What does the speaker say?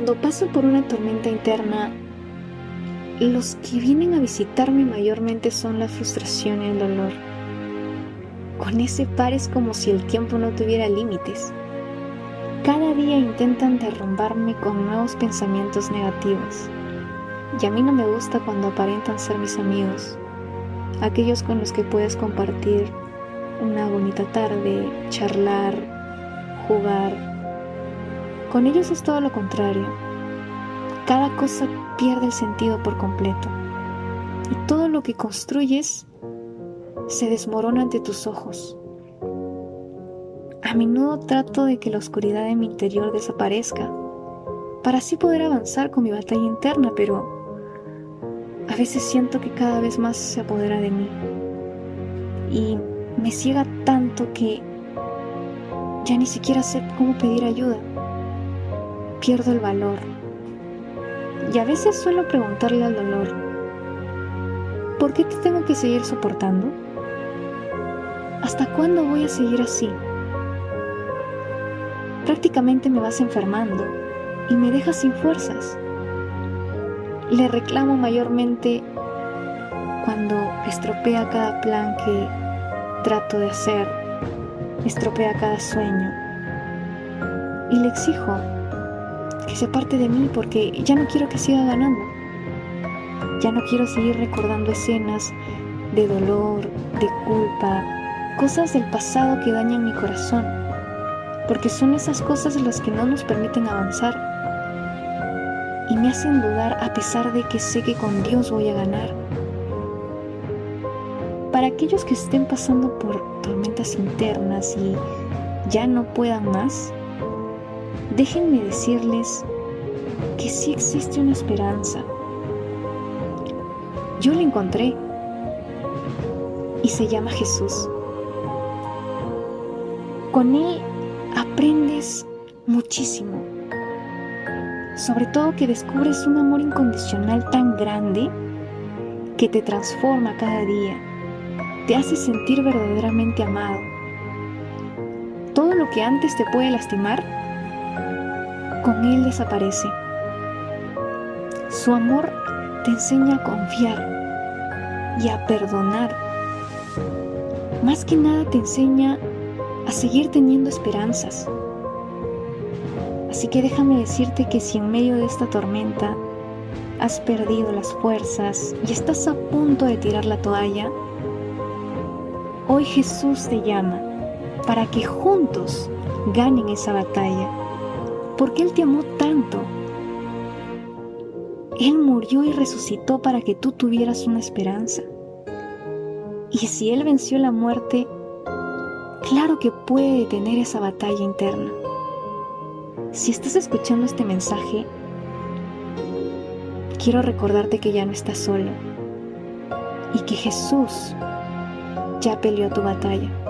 Cuando paso por una tormenta interna, los que vienen a visitarme mayormente son la frustración y el dolor. Con ese par es como si el tiempo no tuviera límites. Cada día intentan derrumbarme con nuevos pensamientos negativos. Y a mí no me gusta cuando aparentan ser mis amigos, aquellos con los que puedes compartir una bonita tarde, charlar, jugar, con ellos es todo lo contrario. Cada cosa pierde el sentido por completo. Y todo lo que construyes se desmorona ante tus ojos. A menudo trato de que la oscuridad de mi interior desaparezca, para así poder avanzar con mi batalla interna, pero a veces siento que cada vez más se apodera de mí. Y me ciega tanto que ya ni siquiera sé cómo pedir ayuda pierdo el valor. Y a veces suelo preguntarle al dolor, ¿por qué te tengo que seguir soportando? ¿Hasta cuándo voy a seguir así? Prácticamente me vas enfermando y me dejas sin fuerzas. Le reclamo mayormente cuando estropea cada plan que trato de hacer, estropea cada sueño. Y le exijo que se parte de mí porque ya no quiero que siga ganando. Ya no quiero seguir recordando escenas de dolor, de culpa, cosas del pasado que dañan mi corazón, porque son esas cosas las que no nos permiten avanzar y me hacen dudar a pesar de que sé que con Dios voy a ganar. Para aquellos que estén pasando por tormentas internas y ya no puedan más, déjenme decirles que sí existe una esperanza. Yo la encontré y se llama Jesús. Con Él aprendes muchísimo. Sobre todo que descubres un amor incondicional tan grande que te transforma cada día, te hace sentir verdaderamente amado. Todo lo que antes te puede lastimar, con Él desaparece. Su amor te enseña a confiar y a perdonar. Más que nada te enseña a seguir teniendo esperanzas. Así que déjame decirte que si en medio de esta tormenta has perdido las fuerzas y estás a punto de tirar la toalla, hoy Jesús te llama para que juntos ganen esa batalla porque Él te amó tanto. Él murió y resucitó para que tú tuvieras una esperanza. Y si Él venció la muerte, claro que puede detener esa batalla interna. Si estás escuchando este mensaje, quiero recordarte que ya no estás solo y que Jesús ya peleó tu batalla.